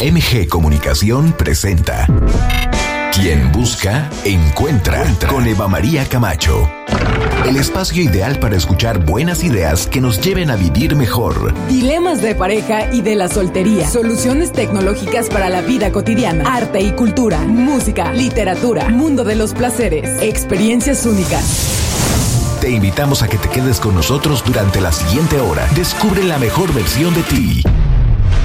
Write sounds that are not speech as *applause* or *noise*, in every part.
MG Comunicación presenta Quien busca, encuentra con Eva María Camacho. El espacio ideal para escuchar buenas ideas que nos lleven a vivir mejor. Dilemas de pareja y de la soltería. Soluciones tecnológicas para la vida cotidiana. Arte y cultura. Música, literatura. Mundo de los placeres. Experiencias únicas. Te invitamos a que te quedes con nosotros durante la siguiente hora. Descubre la mejor versión de ti.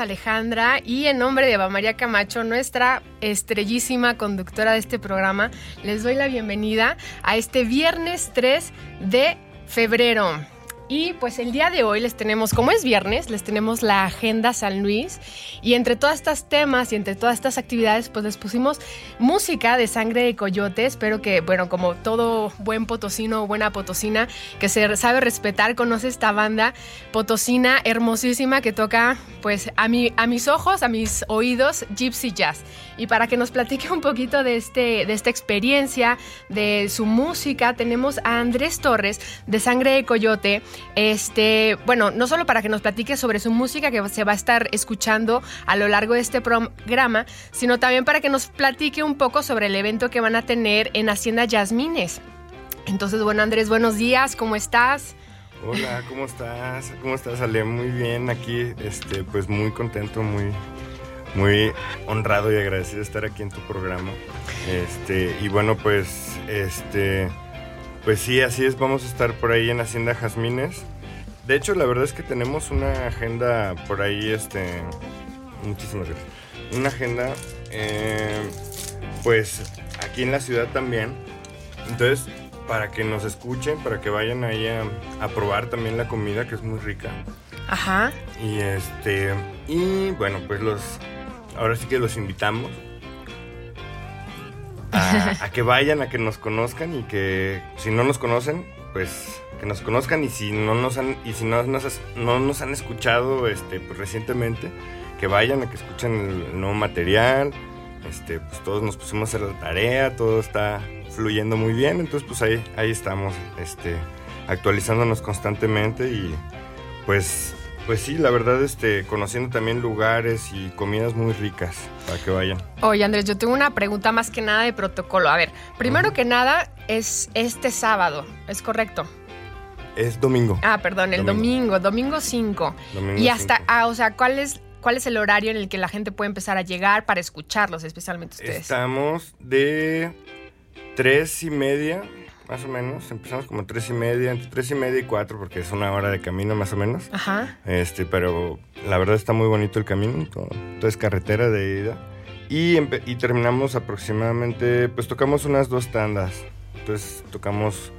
Alejandra y en nombre de Eva María Camacho, nuestra estrellísima conductora de este programa, les doy la bienvenida a este viernes 3 de febrero. Y pues el día de hoy les tenemos, como es viernes, les tenemos la Agenda San Luis. Y entre todas estas temas y entre todas estas actividades, pues les pusimos música de sangre de coyote. Espero que, bueno, como todo buen potosino o buena potosina, que se sabe respetar, conoce esta banda potosina hermosísima que toca, pues a, mi, a mis ojos, a mis oídos, Gypsy Jazz. Y para que nos platique un poquito de, este, de esta experiencia, de su música, tenemos a Andrés Torres de Sangre de Coyote este, bueno, no solo para que nos platique sobre su música que se va a estar escuchando a lo largo de este programa, sino también para que nos platique un poco sobre el evento que van a tener en Hacienda Yasmines. Entonces, bueno, Andrés, buenos días, ¿cómo estás? Hola, ¿cómo estás? ¿Cómo estás, Ale? Muy bien, aquí, este, pues muy contento, muy, muy honrado y agradecido de estar aquí en tu programa. Este, y bueno, pues, este, pues sí, así es, vamos a estar por ahí en Hacienda Jazmines. De hecho, la verdad es que tenemos una agenda por ahí, este... Muchísimas gracias. Una agenda, eh, pues, aquí en la ciudad también. Entonces, para que nos escuchen, para que vayan ahí a, a probar también la comida, que es muy rica. Ajá. Y este... Y bueno, pues los... Ahora sí que los invitamos *laughs* a, que vayan, a que nos conozcan y que si no nos conocen, pues que nos conozcan y si no nos han, y si no nos, no nos han escuchado este, pues, recientemente, que vayan a que escuchen el, nuevo material. Este, pues todos nos pusimos a hacer la tarea, todo está fluyendo muy bien, entonces pues ahí, ahí estamos, este, actualizándonos constantemente y pues pues sí, la verdad, este, conociendo también lugares y comidas muy ricas para que vayan. Oye, Andrés, yo tengo una pregunta más que nada de protocolo. A ver, primero que nada es este sábado, ¿es correcto? Es domingo. Ah, perdón, el domingo, domingo 5. y hasta, ah, o sea, ¿cuál es, ¿cuál es el horario en el que la gente puede empezar a llegar para escucharlos, especialmente ustedes? Estamos de tres y media más o menos. Empezamos como tres y media, entre tres y media y cuatro, porque es una hora de camino más o menos. Ajá. Este, pero la verdad está muy bonito el camino, todo, es carretera de ida. Y, y terminamos aproximadamente, pues tocamos unas dos tandas. Entonces tocamos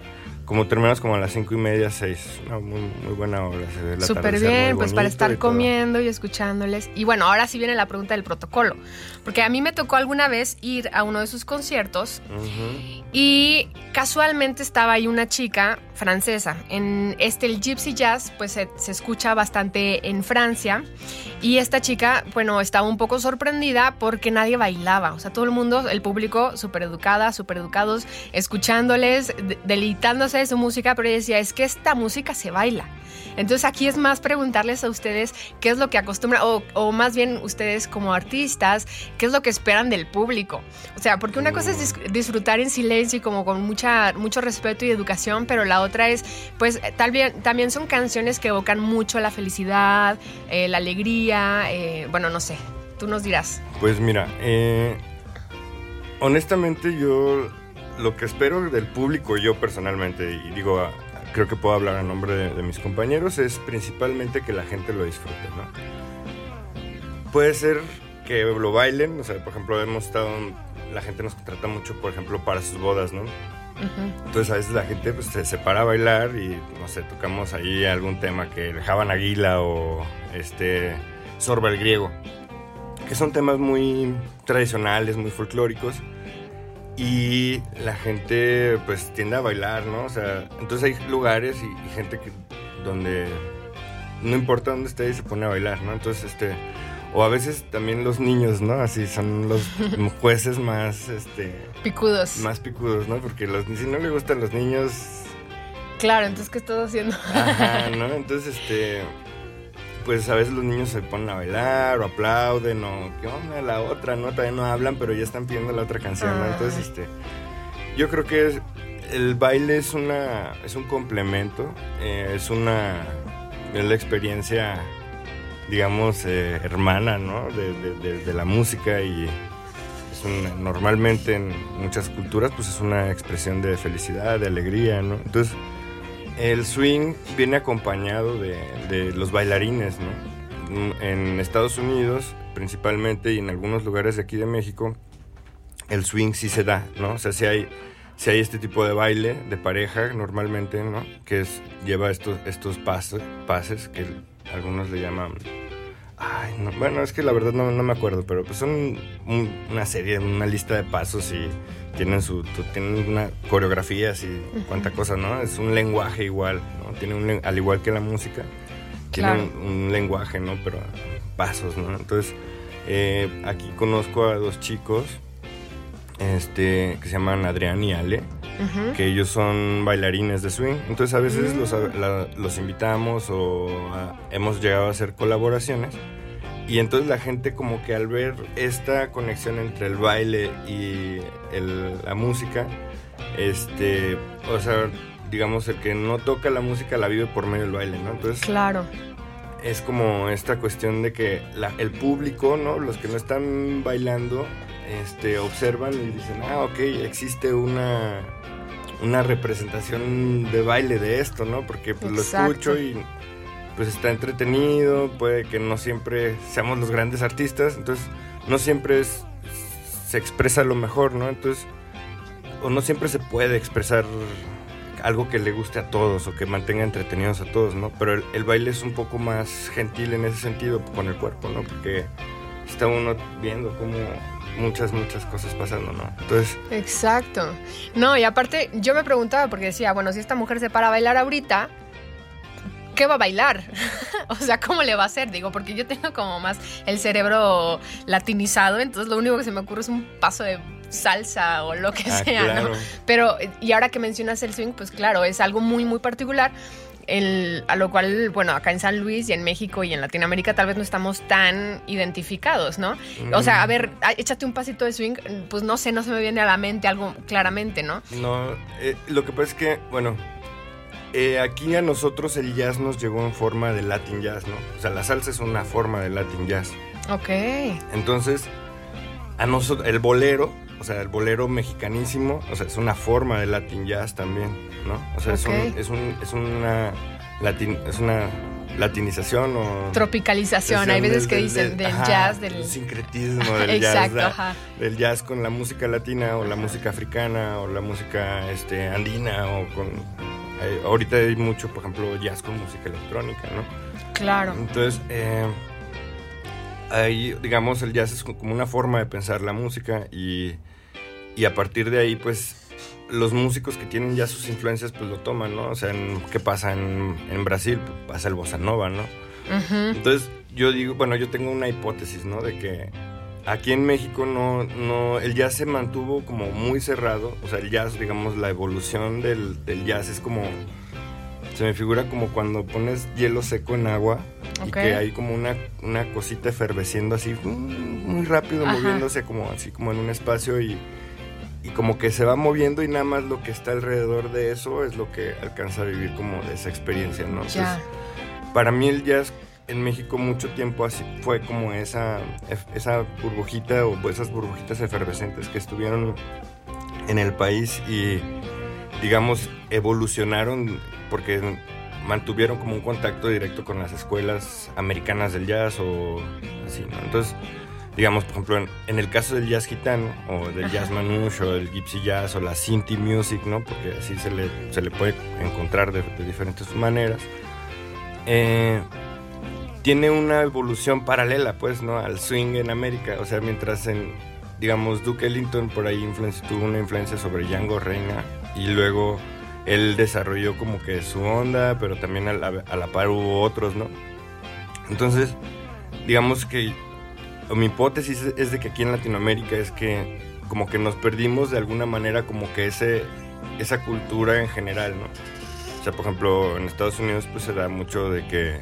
como terminamos como a las cinco y media, seis. Una muy, muy buena hora. Súper bien, pues para estar comiendo y escuchándoles. Y bueno, ahora sí viene la pregunta del protocolo. Porque a mí me tocó alguna vez ir a uno de sus conciertos y casualmente estaba ahí una chica francesa. En este, el Gypsy Jazz, pues se, se, escucha bastante en Francia. Y esta chica, bueno, estaba un poco sorprendida porque nadie bailaba. O sea, todo el mundo, el público, súper educada, súper educados, escuchándoles, deleitándose de su música, pero ella decía, es que esta música se baila. Entonces aquí es más preguntarles a ustedes qué es lo que acostumbran, o, más bien ustedes como artistas, qué es lo que esperan del público. O sea, porque una cosa es disfrutar en silencio y como con mucha, mucho respeto y educación, pero la otra es, pues tal bien, también son canciones que evocan mucho la felicidad, eh, la alegría, eh, bueno, no sé, tú nos dirás. Pues mira, eh, honestamente yo lo que espero del público, yo personalmente, y digo, creo que puedo hablar a nombre de, mis compañeros, es principalmente que la gente lo disfrute, ¿no? Puede ser que lo bailen, o sea, por ejemplo, hemos estado, la gente nos trata mucho, por ejemplo, para sus bodas, ¿no? Entonces a veces la gente pues, se separa a bailar y, no sé, tocamos ahí algún tema que el Javan Aguila o este Sorba el Griego, que son temas muy tradicionales, muy folclóricos y la gente pues tiende a bailar, ¿no? O sea, entonces hay lugares y, gente que donde no importa dónde esté se pone a bailar, ¿no? Entonces este o a veces también los niños, ¿no? Así son los *laughs* jueces más este picudos. Más picudos, ¿no? Porque los si no le gustan los niños Claro, entonces ¿qué estás haciendo? Ajá, ¿no? *laughs* Entonces este pues a veces los niños se ponen a bailar o aplauden o qué onda la otra, ¿no? Todavía no hablan, pero ya están pidiendo la otra canción, ¿no? Entonces, este, yo creo que el baile es una, es un complemento, eh, es una, es la experiencia, digamos, eh, hermana, ¿no? De, la música y es normalmente en muchas culturas, pues es una expresión de felicidad, de alegría, ¿no? Entonces, el swing viene acompañado de, los bailarines, ¿no? en Estados Unidos, principalmente, y en algunos lugares de aquí de México, el swing sí se da, ¿no? O sea, si hay, si hay este tipo de baile de pareja normalmente, ¿no? Que es, lleva estos, estos pases que algunos le llaman... Ay, no, bueno, es que la verdad no, no me acuerdo, pero pues son una serie, una lista de pasos y tienen su tienen una coreografía así, cuánta cosa, ¿no? Es un lenguaje igual, ¿no? Tiene un, al igual que la música, tiene un, lenguaje, ¿no? Pero pasos, ¿no? Entonces, eh, aquí conozco a dos chicos este, que se llaman Adrián y Ale, que ellos son bailarines de swing. Entonces a veces los, mm. los, invitamos o hemos llegado a hacer colaboraciones. Y entonces la gente como que al ver esta conexión entre el baile y la música, este, o sea, digamos, el que no toca la música la vive por medio del baile, ¿no? Entonces, claro. Es como esta cuestión de que el público, ¿no? Los que no están bailando, este, observan y dicen, ah, ok, existe una, una representación de baile de esto, ¿no? Porque pues, lo escucho y pues está entretenido, puede que no siempre seamos los grandes artistas, entonces no siempre se expresa lo mejor, ¿no? Entonces, o no siempre se puede expresar algo que le guste a todos o que mantenga entretenidos a todos, ¿no? Pero el, el baile es un poco más gentil en ese sentido con el cuerpo, ¿no? Porque está uno viendo cómo muchas, muchas cosas pasando, ¿no? Entonces... Exacto. No, y aparte yo me preguntaba porque decía, bueno, si esta mujer se para a bailar ahorita, ¿qué va a bailar? *laughs* o sea, ¿cómo le va a hacer? Digo, porque yo tengo como más el cerebro latinizado, entonces lo único que se me ocurre es un paso de salsa o lo que ah, sea, ¿no? Pero, y ahora que mencionas el swing, pues claro, es algo muy, muy particular a lo cual, bueno, acá en San Luis y en México y en Latinoamérica tal vez no estamos tan identificados, ¿no? O sea, a ver, échate un pasito de swing, pues no sé, no se me viene a la mente algo claramente, ¿no? No, eh, lo que pasa es que, bueno, eh, aquí a nosotros el jazz nos llegó en forma de Latin jazz, ¿no? O sea, la salsa es una forma de Latin jazz. Ok. Entonces, a nosotros, el bolero, o sea, el bolero mexicanísimo, o sea, es una forma de Latin jazz también, ¿no? O sea, es, un, es, una latin, es una latinización o tropicalización. Hay veces que dicen del, jazz, del sincretismo del *laughs* jazz, del jazz con la música latina o la música africana o la música este andina o con eh, ahorita hay mucho, por ejemplo, jazz con música electrónica, ¿no? Claro. Entonces, eh, ahí, digamos, el jazz es como una forma de pensar la música y y a partir de ahí, pues, los músicos que tienen ya sus influencias, pues lo toman, ¿no? O sea, ¿qué pasa en, Brasil? Pues, pasa el bossa nova, ¿no? Entonces, yo digo, bueno, yo tengo una hipótesis, ¿no? De que aquí en México no, no, el jazz se mantuvo como muy cerrado, o sea, el jazz, digamos, la evolución del, jazz es como, se me figura como cuando pones hielo seco en agua y que hay como una, una cosita eferveciendo así, mm, muy rápido, moviéndose como así como en un espacio y y como que se va moviendo y nada más lo que está alrededor de eso es lo que alcanza a vivir como de esa experiencia, ¿no? para mí el jazz en México mucho tiempo así fue como esa, esa burbujita o esas burbujitas efervescentes que estuvieron en el país y digamos evolucionaron porque mantuvieron como un contacto directo con las escuelas americanas del jazz o así, ¿no? Entonces digamos, por ejemplo, en, el caso del jazz gitano, o del jazz manouche, o del gypsy jazz, o la Sinti music, ¿no? Porque así se le, se le puede encontrar de, diferentes maneras. Eh, tiene una evolución paralela, pues, ¿no? Al swing en América. O sea, mientras en, digamos, Duke Ellington por ahí tuvo una influencia sobre Django Reina, y luego él desarrolló como que su onda, pero también a la, a la par hubo otros, ¿no? Entonces, digamos que mi hipótesis es de que aquí en Latinoamérica es que como que nos perdimos de alguna manera como que ese, esa cultura en general, ¿no? O sea, por ejemplo, en Estados Unidos pues se da mucho de que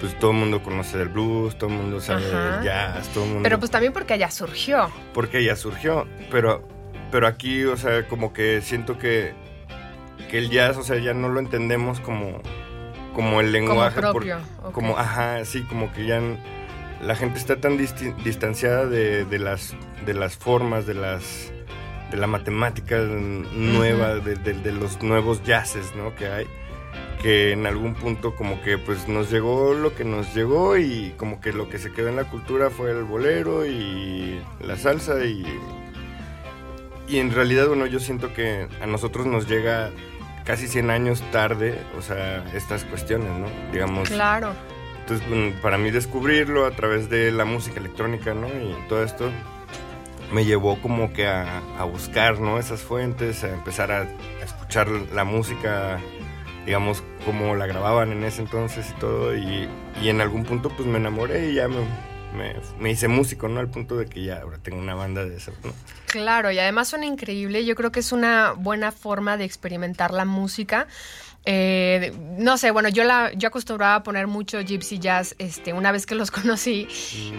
pues todo el mundo conoce del blues, todo el mundo sabe del jazz, todo el mundo... Pero pues también porque allá surgió. Porque allá surgió, pero, pero aquí, o sea, como que siento que, que el jazz, o sea, ya no lo entendemos como, como el lenguaje. Como propio. Como, ajá, sí, como que ya la gente está tan distanciada de, las, de las formas, de las de la matemática nueva, de, los nuevos jazzes ¿no? que hay, que en algún punto como que pues nos llegó lo que nos llegó y como que lo que se quedó en la cultura fue el bolero y la salsa y y en realidad bueno yo siento que a nosotros nos llega casi 100 años tarde o sea estas cuestiones no digamos claro entonces para mí descubrirlo a través de la música electrónica no y todo esto me llevó como que a, buscar no esas fuentes a empezar a escuchar la música digamos, cómo la grababan en ese entonces y todo. Y, en algún punto, pues me enamoré y ya me, hice músico, ¿no? Al punto de que ya ahora tengo una banda de eso, ¿no? Claro, y además suena increíble. Yo creo que es una buena forma de experimentar la música eh, no sé, bueno, yo la yo acostumbraba a poner mucho gypsy jazz este, una vez que los *laughs* conocí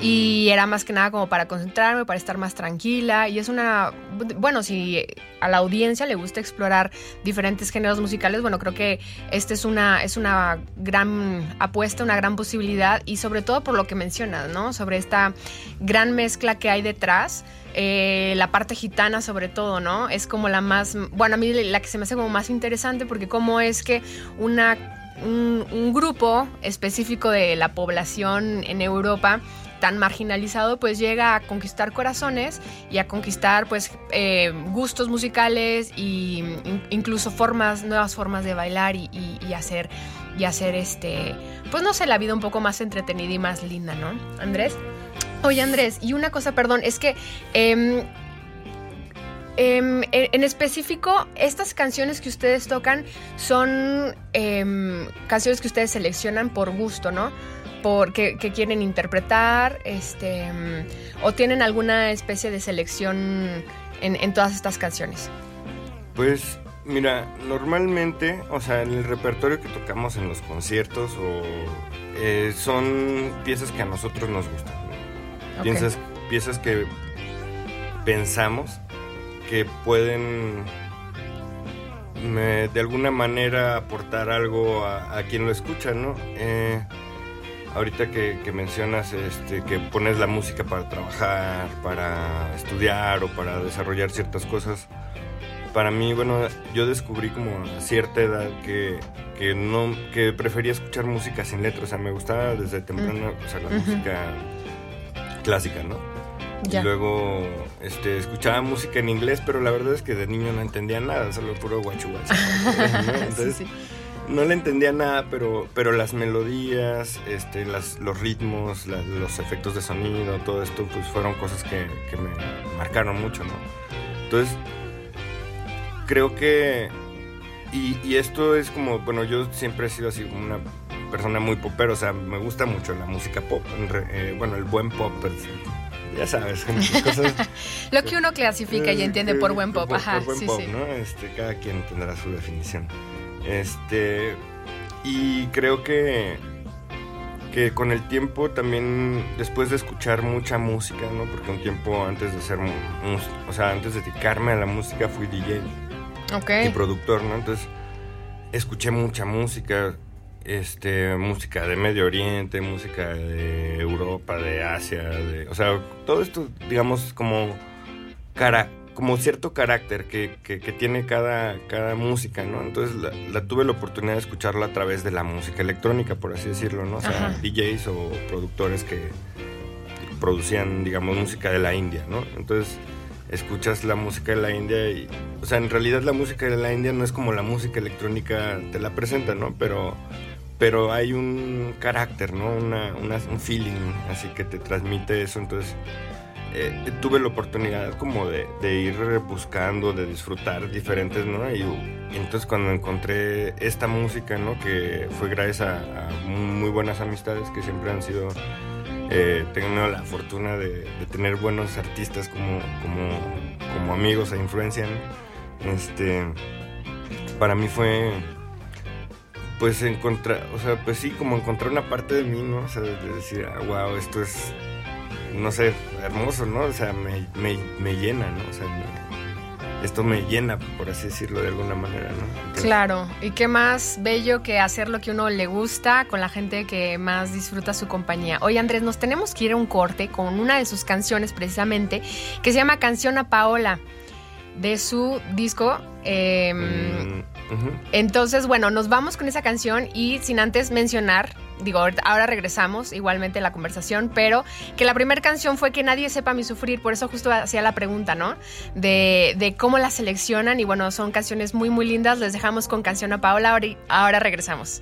y mm. era más que nada como para concentrarme, para estar más tranquila y es una, bueno, si a la audiencia le gusta explorar diferentes géneros musicales, bueno, creo que esta es una, es una gran apuesta, una gran posibilidad y sobre todo por lo que mencionas, ¿no? Sobre esta gran mezcla que hay detrás. Eh, la parte gitana sobre todo, ¿no? Es como la más, bueno, a mí la que se me hace como más interesante porque cómo es que una, un, grupo específico de la población en Europa tan marginalizado pues llega a conquistar corazones y a conquistar pues eh, gustos musicales y incluso formas nuevas formas de bailar y, hacer y hacer este pues no sé la vida un poco más entretenida y más linda no Andrés Oye Andrés, y una cosa, perdón, es que em, em, en específico, estas canciones que ustedes tocan son em, canciones que ustedes seleccionan por gusto, ¿no? Porque que quieren interpretar, este, o tienen alguna especie de selección en, todas estas canciones. Pues Mira, normalmente, o sea, el repertorio que tocamos en los conciertos o eh, son piezas que a nosotros nos gustan. Piensas, piezas que pensamos que pueden de alguna manera aportar algo a, quien lo escucha, ¿no? Eh, ahorita que, mencionas este, que pones la música para trabajar, para estudiar o para desarrollar ciertas cosas, para mí, bueno, yo descubrí como a cierta edad que, no, que prefería escuchar música sin letras, o sea, me gustaba desde temprano, o sea, la música clásica, ¿no? Y luego este, escuchaba música en inglés, pero la verdad es que de niño no entendía nada, solo puro guachu *laughs* Entonces, no le entendía nada, pero, pero las melodías, este, las, los ritmos, los efectos de sonido, todo esto, pues fueron cosas que, que me marcaron mucho, ¿no? Entonces, creo que. Y, y, esto es como, bueno, yo siempre he sido así como una persona muy popero, o sea, me gusta mucho la música pop, eh, bueno, el buen pop, pues, ya sabes, cosas... *laughs* Lo que uno clasifica y entiende por buen pop, ajá, buen pop, ¿no? Este, cada quien tendrá su definición. Este, y creo que que con el tiempo también después de escuchar mucha música, ¿no? Porque un tiempo antes de ser, o sea, antes de dedicarme a la música fui DJ okay. y productor, ¿no? Entonces escuché mucha música, este, música de Medio Oriente, música de Europa, de Asia, de, o sea, todo esto, digamos, como cara, como cierto carácter que, que, tiene cada, cada música, ¿no? Entonces la, tuve la oportunidad de escucharla a través de la música electrónica, por así decirlo, ¿no? O sea, DJs o productores que producían, digamos, música de la India, ¿no? Entonces escuchas la música de la India y, o sea, en realidad la música de la India no es como la música electrónica te la presenta, ¿no? Pero pero hay un carácter, ¿no? Una, un feeling, así que te transmite eso. Entonces, eh, tuve la oportunidad como de, ir buscando, de disfrutar diferentes, ¿no? Y, entonces cuando encontré esta música, ¿no? Que fue gracias a, muy buenas amistades que siempre han sido... Eh, tengo la fortuna de, tener buenos artistas como, como, como amigos e influencia, Este, para mí fue pues encontrar, o sea, pues sí, como encontrar una parte de mí, ¿no? O sea, de decir, ah, wow, esto es, no sé, hermoso, ¿no? O sea, me, me, llena, ¿no? O sea, esto me llena, por así decirlo de alguna manera, ¿no? claro, y qué más bello que hacer lo que uno le gusta con la gente que más disfruta su compañía. Oye, Andrés, nos tenemos que ir a un corte con una de sus canciones precisamente, que se llama Canción a Paola, de su disco... Eh, Entonces, bueno, nos vamos con esa canción y sin antes mencionar, digo, ahora regresamos igualmente a la conversación, pero que la primera canción fue Que nadie sepa mi sufrir, por eso justo hacía la pregunta, ¿no? De, cómo la seleccionan y bueno, son canciones muy, muy lindas. Les dejamos con canción a Paola, ahora, ahora regresamos.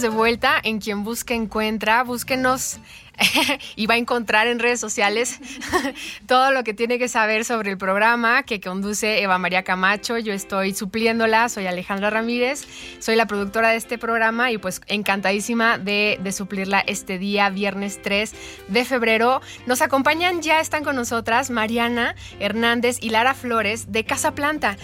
De vuelta en Quien Busca Encuentra. Búsquenos *laughs* y va a encontrar en redes sociales *laughs* todo lo que tiene que saber sobre el programa que conduce Eva María Camacho. Yo estoy supliéndola, soy Alejandra Ramírez, soy la productora de este programa y pues encantadísima de, de suplirla este día, viernes 3 de febrero. Nos acompañan, ya están con nosotras Mariana Hernández y Lara Flores de Casa Planta.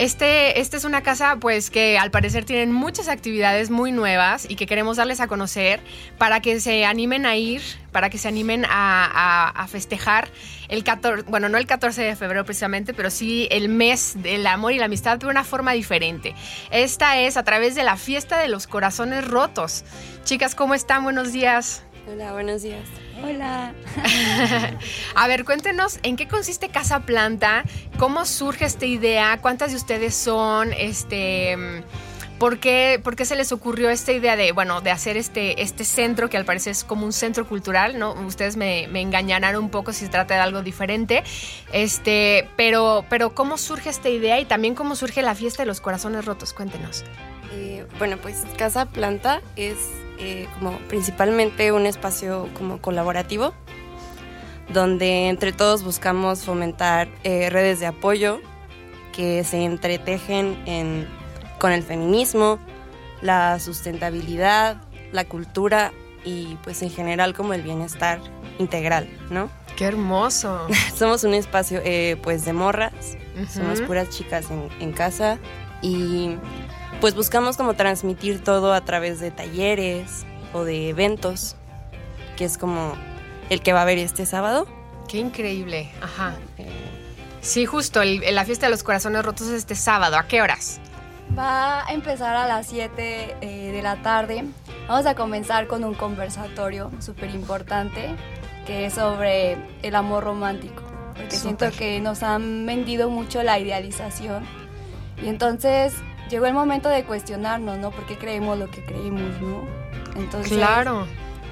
Este, esta es una casa pues que al parecer tienen muchas actividades muy nuevas y que queremos darles a conocer para que se animen a ir, para que se animen a, festejar el 14, bueno, no el 14 de febrero precisamente, pero sí el mes del amor y la amistad de una forma diferente. Esta es a través de la fiesta de los corazones rotos. Chicas, ¿cómo están? Buenos días. Hola, buenos días. Hola. *laughs* a ver, cuéntenos en qué consiste Casa Planta, cómo surge esta idea, cuántas de ustedes son, este, ¿por qué, por qué se les ocurrió esta idea de, bueno, de hacer este, este centro que al parecer es como un centro cultural, ¿no? Ustedes me, me engañarán un poco si se trata de algo diferente, este, pero, pero ¿cómo surge esta idea y también cómo surge la fiesta de los corazones rotos? Cuéntenos. Eh, bueno, pues Casa Planta es eh, como principalmente un espacio como colaborativo, donde entre todos buscamos fomentar eh, redes de apoyo que se entretejen con el feminismo, la sustentabilidad, la cultura y pues en general como el bienestar integral, ¿no? ¡Qué hermoso! *laughs* somos un espacio eh, pues de morras, somos puras chicas en casa y pues buscamos como transmitir todo a través de talleres o de eventos, que es como el que va a haber este sábado. Qué increíble, ajá. Sí, justo, la fiesta de los corazones rotos es este sábado, ¿a qué horas? Va a empezar a las 7 eh, de la tarde. Vamos a comenzar con un conversatorio súper importante que es sobre el amor romántico. Porque siento que nos han vendido mucho la idealización. Y entonces llegó el momento de cuestionarnos, ¿no? ¿Por qué creemos lo que creímos, ¿no? Entonces, claro.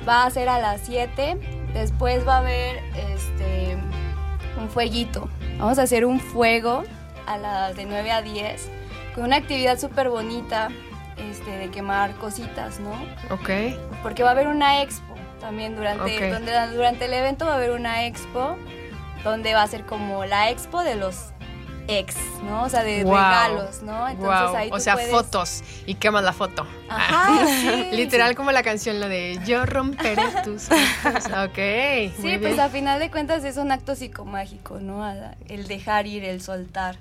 va a ser a las 7. Después va a haber este un fueguito. Vamos a hacer un fuego a las de 9 a 10 con una actividad súper bonita este, de quemar cositas, ¿no? Ok. Porque va a haber una expo también durante, donde, durante el evento va a haber una expo donde va a ser como la expo de los ex, ¿no? O sea, de regalos, ¿no? Entonces ahí O sea, fotos y quemas la foto. Ajá, *laughs* Literal como la canción, la de Yo romperé tus fotos. *laughs* Ok. Sí, pues a final de cuentas es un acto psicomágico, ¿no? El dejar ir, el soltar.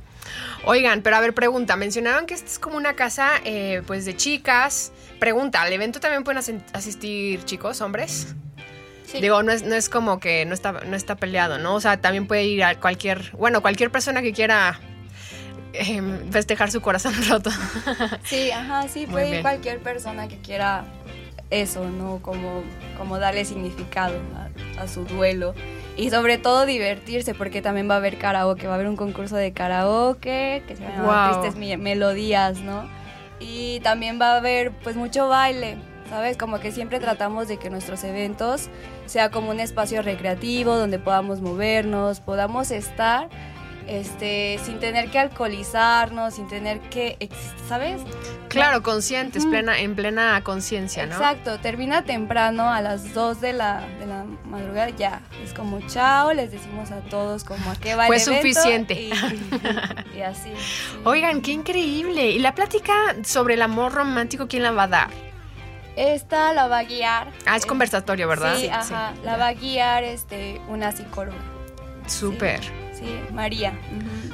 Oigan, pero a ver, pregunta. Mencionaron que esta es como una casa, eh, pues, de chicas. Pregunta, ¿al evento también pueden asistir chicos, hombres? Digo, no es, no es como que no está, no está peleado, ¿no? O sea, también puede ir a cualquier, bueno, cualquier persona que quiera em, festejar su corazón *laughs* roto. Sí, ajá, sí, puede ir cualquier persona que quiera eso, ¿no? Como, como darle significado a, su duelo. Y sobre todo divertirse, porque también va a haber karaoke, va a haber un concurso de karaoke que se llama Tristes Melodías, ¿no? Y también va a haber pues mucho baile ¿sabes? Como que siempre tratamos de que nuestros eventos sea como un espacio recreativo donde podamos movernos, podamos estar este, sin tener que alcoholizarnos, sin tener que, ¿sabes? Claro, conscientes, plena, en plena conciencia, ¿no? Exacto, termina temprano a las 2 de la, de la madrugada, ya, es como chao, les decimos a todos como a qué va Fue suficiente. Y, *laughs* así. Oigan, qué increíble. ¿Y la plática sobre el amor romántico quién la va a dar? Esta la va a guiar. Ah, es conversatorio, ¿verdad? Sí, ajá. La va a guiar este, una psicóloga. Súper. Sí, María.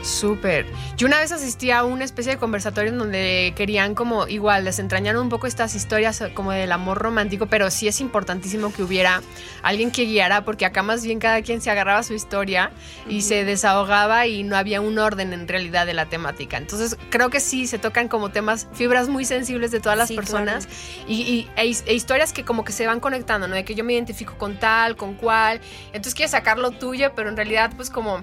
Súper. Yo una vez asistí a una especie de conversatorio en donde querían como igual desentrañar un poco estas historias como del amor romántico, pero sí es importantísimo que hubiera alguien que guiara porque acá más bien cada quien se agarraba su historia y se desahogaba y no había un orden en realidad de la temática. Entonces creo que sí se tocan como temas, fibras muy sensibles de todas las personas y, e, e, historias que como que se van conectando, ¿no? De que yo me identifico con tal, con cual, entonces quieres sacar lo tuyo, pero en realidad pues como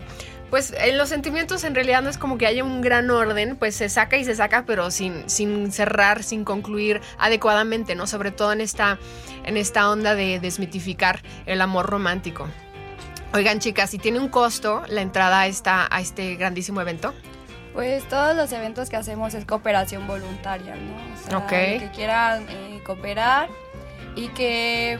pues en los sentimientos en realidad no es como que haya un gran orden, pues se saca y se saca, pero sin, sin cerrar, sin concluir adecuadamente, ¿no? Sobre todo en esta, en esta onda de desmitificar el amor romántico. Oigan, chicas, si tiene un costo la entrada a, esta, a este grandísimo evento? Pues todos los eventos que hacemos es cooperación voluntaria, ¿no? O sea, que quieran eh, cooperar y que,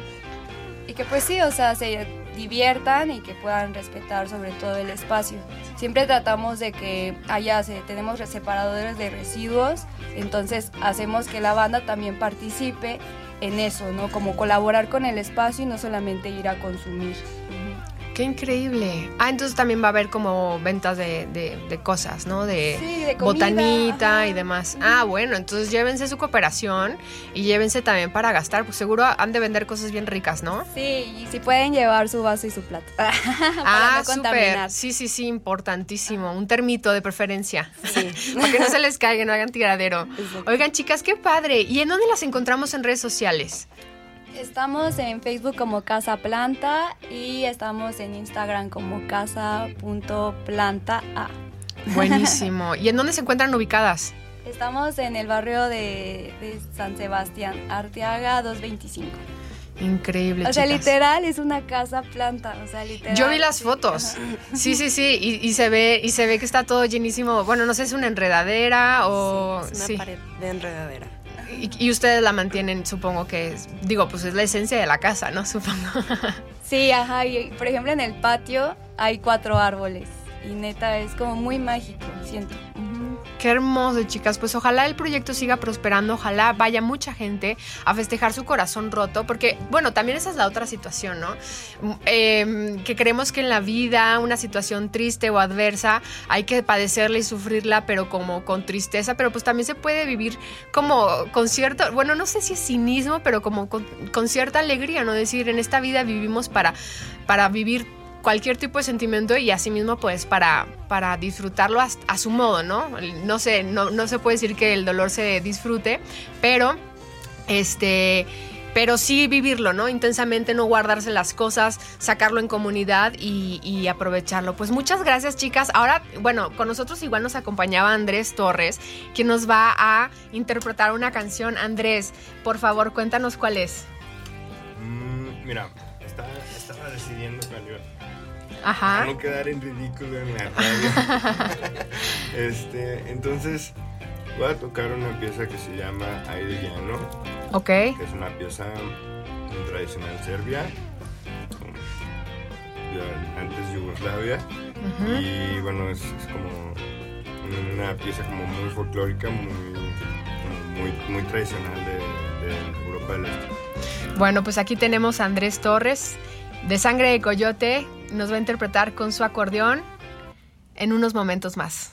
y que pues sí, o sea, se diviertan y que puedan respetar sobre todo el espacio. Siempre tratamos de que haya, tenemos separadores de residuos, entonces hacemos que la banda también participe en eso, ¿no? Como colaborar con el espacio y no solamente ir a consumir. Qué increíble. Ah, entonces también va a haber como ventas de, de, cosas, ¿no? De, sí, de botanita y demás. Ah, bueno, entonces llévense su cooperación y llévense también para gastar, pues seguro han de vender cosas bien ricas, ¿no? Sí, y si pueden llevar su vaso y su plato. *laughs* ah, súper. Sí, sí, sí, importantísimo. Un termito de preferencia. Sí. *laughs* para que no se les caiga, no hagan tiradero. Oigan, chicas, qué padre. ¿Y en dónde las encontramos en redes sociales? Estamos en Facebook como Casa Planta y estamos en Instagram como casa.plantaa. Buenísimo. *laughs* ¿Y en dónde se encuentran ubicadas? Estamos en el barrio de, San Sebastián, Arteaga 225. Increíble. O sea, literal es una casa planta. O sea, literal. Yo vi las fotos. Sí, sí, sí. Y, se ve, y se ve que está todo llenísimo. Bueno, no sé, es una enredadera o. Sí, es una pared de enredadera. Y, ustedes la mantienen, supongo que, es, digo, pues es la esencia de la casa, ¿no? *laughs* Supongo. Sí, ajá. Y por ejemplo, en el patio hay cuatro árboles. Y neta, es como muy mágico, siento. Qué hermoso, chicas. Pues ojalá el proyecto siga prosperando, ojalá vaya mucha gente a festejar su corazón roto, porque, bueno, también esa es la otra situación, ¿no? Em, que creemos que en la vida, una situación triste o adversa, hay que padecerla y sufrirla, pero como con tristeza, pero pues también se puede vivir como con cierto, bueno, no sé si es cinismo, pero como con, con cierta alegría, ¿no? Decir, en esta vida vivimos para, para vivir cualquier tipo de sentimiento y asimismo pues para, para disfrutarlo a, su modo, ¿no? No sé, no, no se puede decir que el dolor se disfrute, pero este pero sí vivirlo, ¿no? Intensamente, no guardarse las cosas, sacarlo en comunidad y, aprovecharlo. Pues muchas gracias, chicas. Ahora, bueno, con nosotros igual nos acompañaba Andrés Torres, quien nos va a interpretar una canción. Andrés, por favor, cuéntanos cuál es. Mm, mira, estaba decidiendo cuál Ajá. no quedar en ridículo en la radio. *laughs* este, entonces voy a tocar una pieza que se llama Aire Llano. Ok. Que es una pieza tradicional serbia, antes Yugoslavia. Y bueno, es, como una pieza como muy folclórica, muy, muy, tradicional de, de Europa del Este. Bueno, pues aquí tenemos a Andrés Torres de Sangre de Coyote nos va a interpretar con su acordeón en unos momentos más.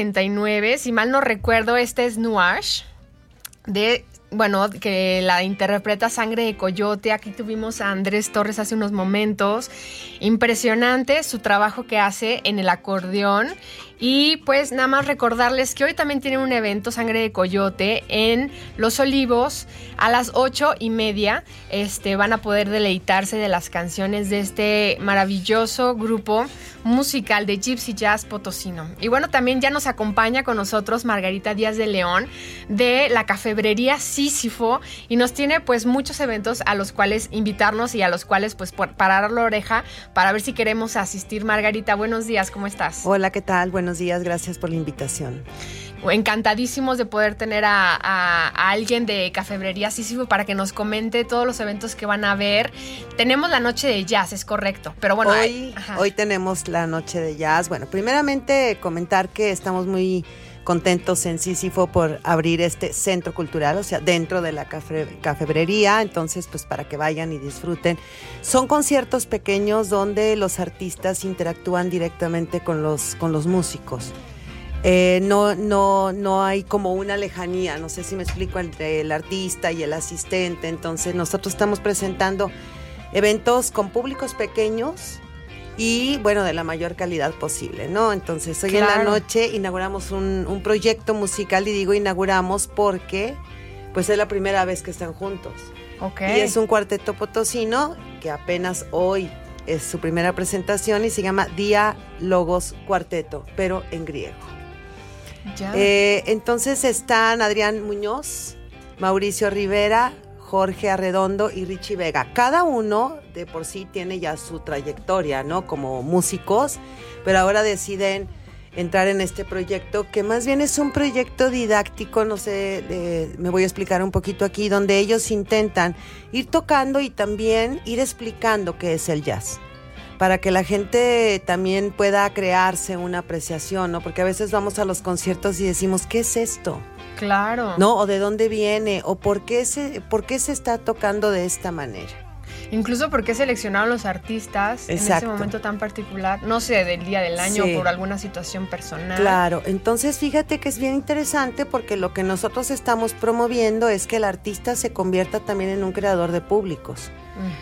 1049, si mal no recuerdo, este es Nuash, de, bueno, que la interpreta Sangre de Coyote. Aquí tuvimos a Andrés Torres hace unos momentos. Impresionante su trabajo que hace en el acordeón y pues nada más recordarles que hoy también tienen un evento Sangre de Coyote en Los Olivos a las ocho y media. Este, van a poder deleitarse de las canciones de este maravilloso grupo musical de Gypsy Jazz Potosino. Y bueno, también ya nos acompaña con nosotros Margarita Díaz de León de la cafebrería Sísifo y nos tiene pues muchos eventos a los cuales invitarnos y a los cuales pues parar la oreja para ver si queremos asistir. Margarita, buenos días, ¿cómo estás? Hola, ¿qué tal? Buenos días, gracias por la invitación. Encantadísimos de poder tener a, alguien de Cafebrería Sísifo para que nos comente todos los eventos que van a ver. Tenemos la noche de jazz, es correcto, pero bueno. Hoy, hoy tenemos la noche de jazz. Bueno, primeramente comentar que estamos muy contentos en Sísifo por abrir este centro cultural, o sea, dentro de la cafebrería, entonces pues para que vayan y disfruten. Son conciertos pequeños donde los artistas interactúan directamente con los, con los músicos. Eh, no, no, no hay como una lejanía, no sé si me explico, entre el artista y el asistente, entonces nosotros estamos presentando eventos con públicos pequeños, y bueno, de la mayor calidad posible, ¿no? Entonces hoy en la noche inauguramos un, proyecto musical y digo inauguramos porque pues es la primera vez que están juntos. Okay. Y es un cuarteto potosino que apenas hoy es su primera presentación y se llama Logos Cuarteto, pero en griego. Ya. Eh, entonces están Adrián Muñoz, Mauricio Rivera, Jorge Arredondo y Richie Vega. Cada uno de por sí tiene ya su trayectoria, ¿no? Como músicos, pero ahora deciden entrar en este proyecto, que más bien es un proyecto didáctico, no sé, me voy a explicar un poquito aquí, donde ellos intentan ir tocando y también ir explicando qué es el jazz para que la gente también pueda crearse una apreciación, ¿no? Porque a veces vamos a los conciertos y decimos, ¿qué es esto? Claro. ¿No? O de dónde viene, o por qué se, por qué se está tocando de esta manera. Incluso porque seleccionaron los artistas en ese momento tan particular, no sé, del día del año por alguna situación personal. Claro, entonces fíjate que es bien interesante porque lo que nosotros estamos promoviendo es que el artista se convierta también en un creador de públicos.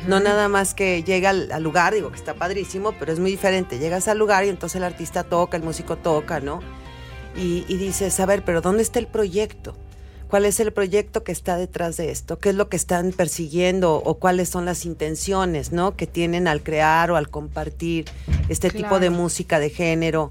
No nada más que llega al, lugar, digo que está padrísimo, pero es muy diferente. Llegas al lugar y entonces el artista toca, el músico toca, ¿no? Y, y dices, a ver, pero ¿dónde está el proyecto? cuál es el proyecto que está detrás de esto, qué es lo que están persiguiendo o cuáles son las intenciones, ¿no? Que tienen al crear o al compartir este tipo de música de género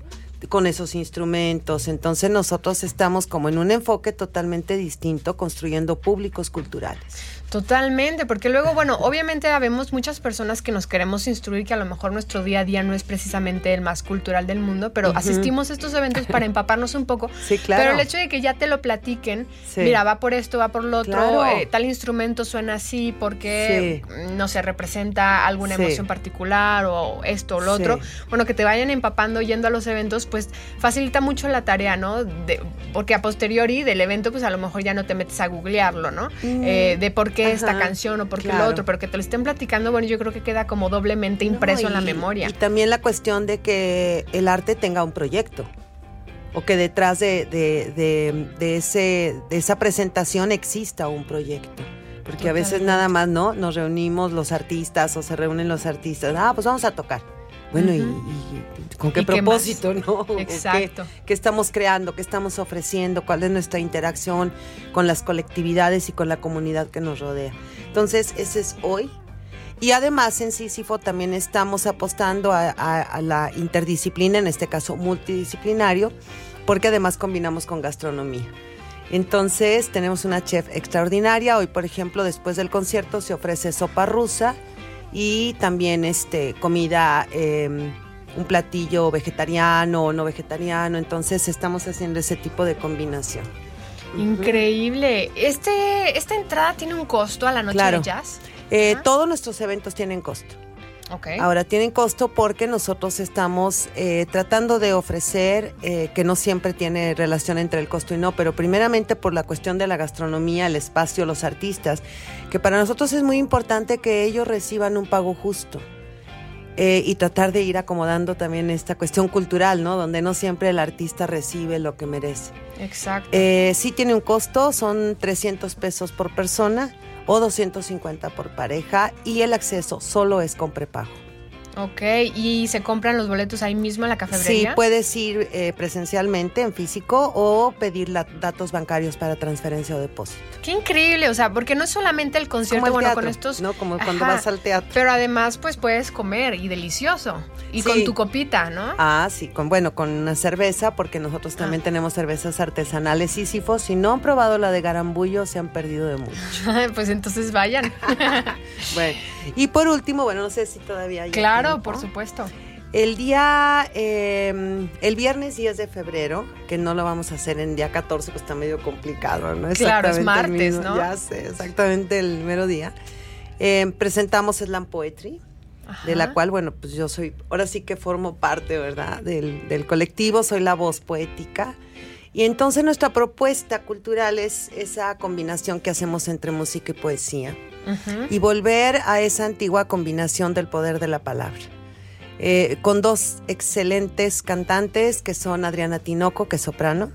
con esos instrumentos. Entonces nosotros estamos como en un enfoque totalmente distinto construyendo públicos culturales. Totalmente, porque luego, bueno, obviamente habemos muchas personas que nos queremos instruir que a lo mejor nuestro día a día no es precisamente el más cultural del mundo, pero asistimos a estos eventos para empaparnos un poco. Sí, claro. Pero el hecho de que ya te lo platiquen, mira, va por esto, va por lo otro, eh, tal instrumento suena así porque, no sé, representa alguna emoción particular o esto o lo otro. Bueno, que te vayan empapando yendo a los eventos, pues facilita mucho la tarea, ¿no? De, porque a posteriori del evento, pues a lo mejor ya no te metes a googlearlo, ¿no? Mm. Eh, de por qué esta canción o por qué lo otro, pero que te lo estén platicando, bueno, yo creo que queda como doblemente impreso en la memoria. Y también la cuestión de que el arte tenga un proyecto o que detrás de, de, ese, de esa presentación exista un proyecto. Porque a veces nada más, ¿no? Nos reunimos los artistas o se reúnen los artistas. Ah, pues vamos a tocar. Bueno, y, con qué propósito, ¿no? *laughs* Exacto. ¿Qué, estamos creando? ¿Qué estamos ofreciendo? ¿Cuál es nuestra interacción con las colectividades y con la comunidad que nos rodea? Entonces, ese es hoy. Y además en Sísifo también estamos apostando a, la interdisciplina, en este caso multidisciplinario, porque además combinamos con gastronomía. Entonces tenemos una chef extraordinaria. Hoy, por ejemplo, después del concierto se ofrece sopa rusa y también este, comida, em, un platillo vegetariano o no vegetariano. Entonces estamos haciendo ese tipo de combinación. Increíble. Este, ¿Esta entrada tiene un costo a la noche de jazz? Eh, todos nuestros eventos tienen costo. Ahora tienen costo porque nosotros estamos eh, tratando de ofrecer, eh, que no siempre tiene relación entre el costo y no, pero primeramente por la cuestión de la gastronomía, el espacio, los artistas, que para nosotros es muy importante que ellos reciban un pago justo. Eh, y tratar de ir acomodando también esta cuestión cultural, ¿no? Donde no siempre el artista recibe lo que merece. Exacto. sí tiene un costo, son 300 pesos por persona o 250 por pareja y el acceso solo es con prepago. Ok, ¿y se compran los boletos ahí mismo en la cafetería? Sí, puedes ir eh, presencialmente en físico o pedir datos bancarios para transferencia o depósito. Qué increíble, o sea, porque no es solamente el concierto, bueno, con estos... No, como cuando vas al teatro. Pero además, pues puedes comer y delicioso. Y con tu copita, ¿no? Ah, sí, con, bueno, con una cerveza, porque nosotros ah. también tenemos cervezas artesanales Sísifo. Si no han probado la de Garambullo, se han perdido de mucho. *laughs* pues entonces vayan. *laughs* bueno, y por último, bueno, no sé si todavía hay. Claro, por supuesto. El día, em, el viernes 10 de febrero, que no lo vamos a hacer en día 14, pues está medio complicado, ¿no? Claro, es martes, ¿no? Ya sé, exactamente el mero día. Em, presentamos Slam Poetry, de la cual, bueno, pues yo soy, ahora sí que formo parte, ¿verdad? Del, del colectivo, soy la voz poética. Y entonces nuestra propuesta cultural es esa combinación que hacemos entre música y poesía. Y volver a esa antigua combinación del poder de la palabra. Eh, con dos excelentes cantantes que son Adriana Tinoco, que es soprano,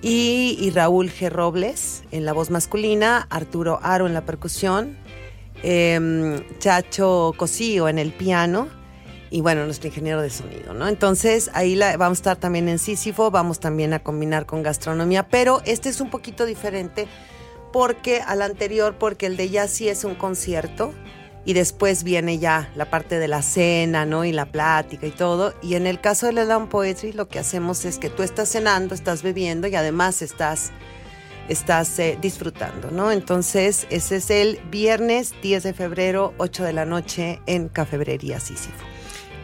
y, Raúl G. Robles en la voz masculina, Arturo Aro en la percusión, em, Chacho Cosío en el piano y bueno, nuestro ingeniero de sonido, ¿no? Entonces ahí la, vamos a estar también en Sísifo, vamos también a combinar con gastronomía, pero este es un poquito diferente porque al anterior, porque el de ya sí es un concierto y después viene ya la parte de la cena, ¿no? Y la plática y todo. Y en el caso del Elan Poetry lo que hacemos es que tú estás cenando, estás bebiendo y además estás, estás eh, disfrutando, ¿no? Entonces ese es el viernes 10 de febrero, 8 de la noche en Cafebrería Sísifo.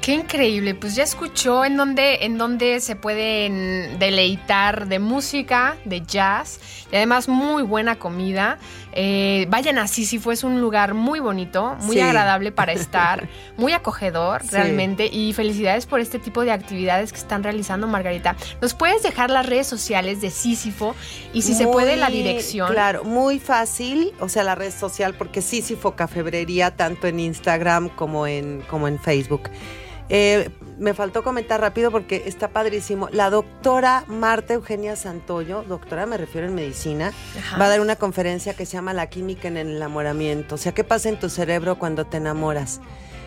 Qué increíble, pues ya escuchó en donde, en donde se pueden deleitar de música, de jazz y además muy buena comida. Eh, vayan a Sísifo, es un lugar muy bonito, muy agradable para *laughs* estar, muy acogedor realmente y felicidades por este tipo de actividades que están realizando Margarita. ¿Nos puedes dejar las redes sociales de Sísifo y si se puede la dirección? Claro, muy fácil, o sea, la red social porque Sísifo Cafebrería tanto en Instagram como en, como en Facebook. Eh, me faltó comentar rápido porque está padrísimo. La doctora Marta Eugenia Santoyo, doctora me refiero en medicina, va a dar una conferencia que se llama La química en el enamoramiento. O sea, ¿qué pasa en tu cerebro cuando te enamoras?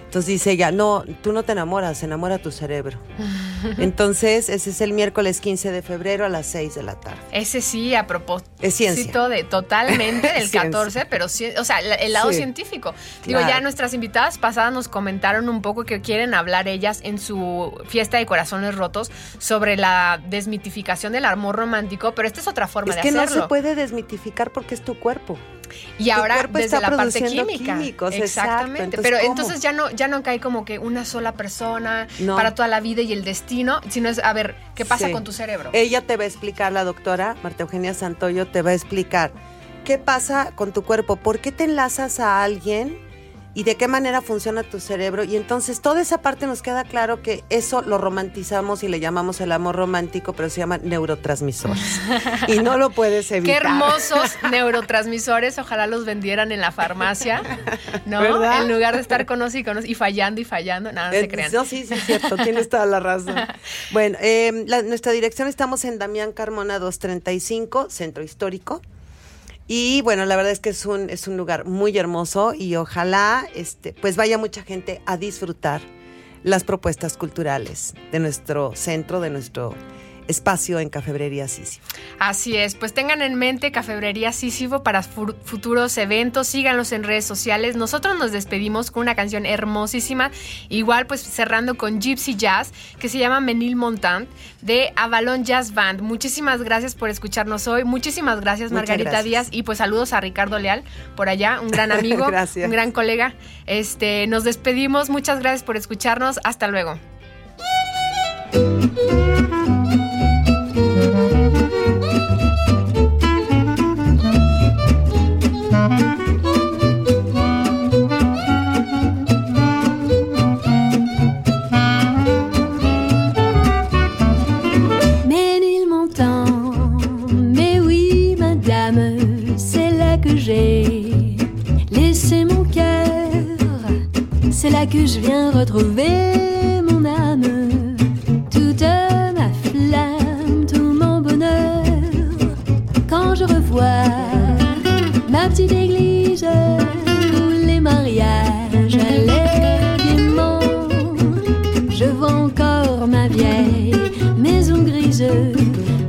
Entonces dice ella, no, tú no te enamoras, enamora tu cerebro. *laughs* Entonces, ese es el miércoles 15 de febrero a las 6 de la tarde. Ese sí, a propósito es ciencia. de totalmente *laughs* del 14, pero sí, o sea, el lado científico. Digo, ya nuestras invitadas pasadas nos comentaron un poco que quieren hablar ellas en su fiesta de corazones rotos sobre la desmitificación del amor romántico, pero esta es otra forma de hacerlo. Es que no se puede desmitificar porque es tu cuerpo. Y ahora desde la parte química. Exactamente. Pero entonces ya no, ya no cae como que una sola persona para toda la vida y el destino, sino es a ver, ¿qué pasa con tu cerebro? Ella te va a explicar, la doctora Marta Eugenia Santoyo te va a explicar qué pasa con tu cuerpo, por qué te enlazas a alguien y de qué manera funciona tu cerebro. Y entonces toda esa parte nos queda claro que eso lo romantizamos y le llamamos el amor romántico, pero se llaman neurotransmisores. y no lo puedes *laughs* evitar. Qué hermosos neurotransmisores, ojalá los vendieran en la farmacia, ¿no? En lugar de estar con y con y fallando y fallando, nada, no se crean. No, sí, sí, es cierto, tienes toda la razón. *laughs* Bueno, eh, nuestra dirección estamos en Damián Carmona 235, Centro Histórico. Y bueno, la verdad es que es un, es un lugar muy hermoso y ojalá este, pues vaya mucha gente a disfrutar las propuestas culturales de nuestro centro, de nuestro espacio en Cafebrería Sísifo. Así es, pues tengan en mente Cafebrería Sísifo para futuros eventos, síganlos en redes sociales. Nosotros nos despedimos con una canción hermosísima, igual pues cerrando con Gypsy Jazz, que se llama Menil Montant, de Avalon Jazz Band. Muchísimas gracias por escucharnos hoy, muchísimas gracias Margarita Díaz y pues saludos a Ricardo Leal por allá, un gran *laughs* amigo, un gran colega. Este, nos despedimos, muchas gracias por escucharnos, hasta luego. Que je viens retrouver mon âme, toute ma flamme, tout mon bonheur. Quand je revois ma petite église où les mariages allaient gaiement, je vois encore ma vieille maison grise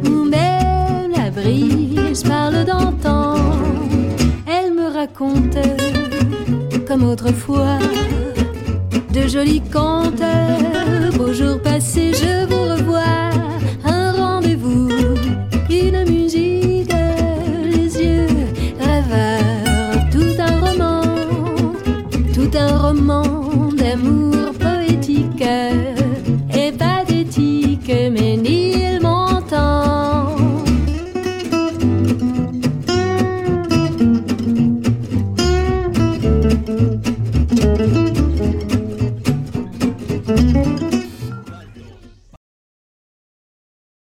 où même la brise parle d'antan. Elle me raconte comme autrefois jolie quand beau jour passé, je vous reviens.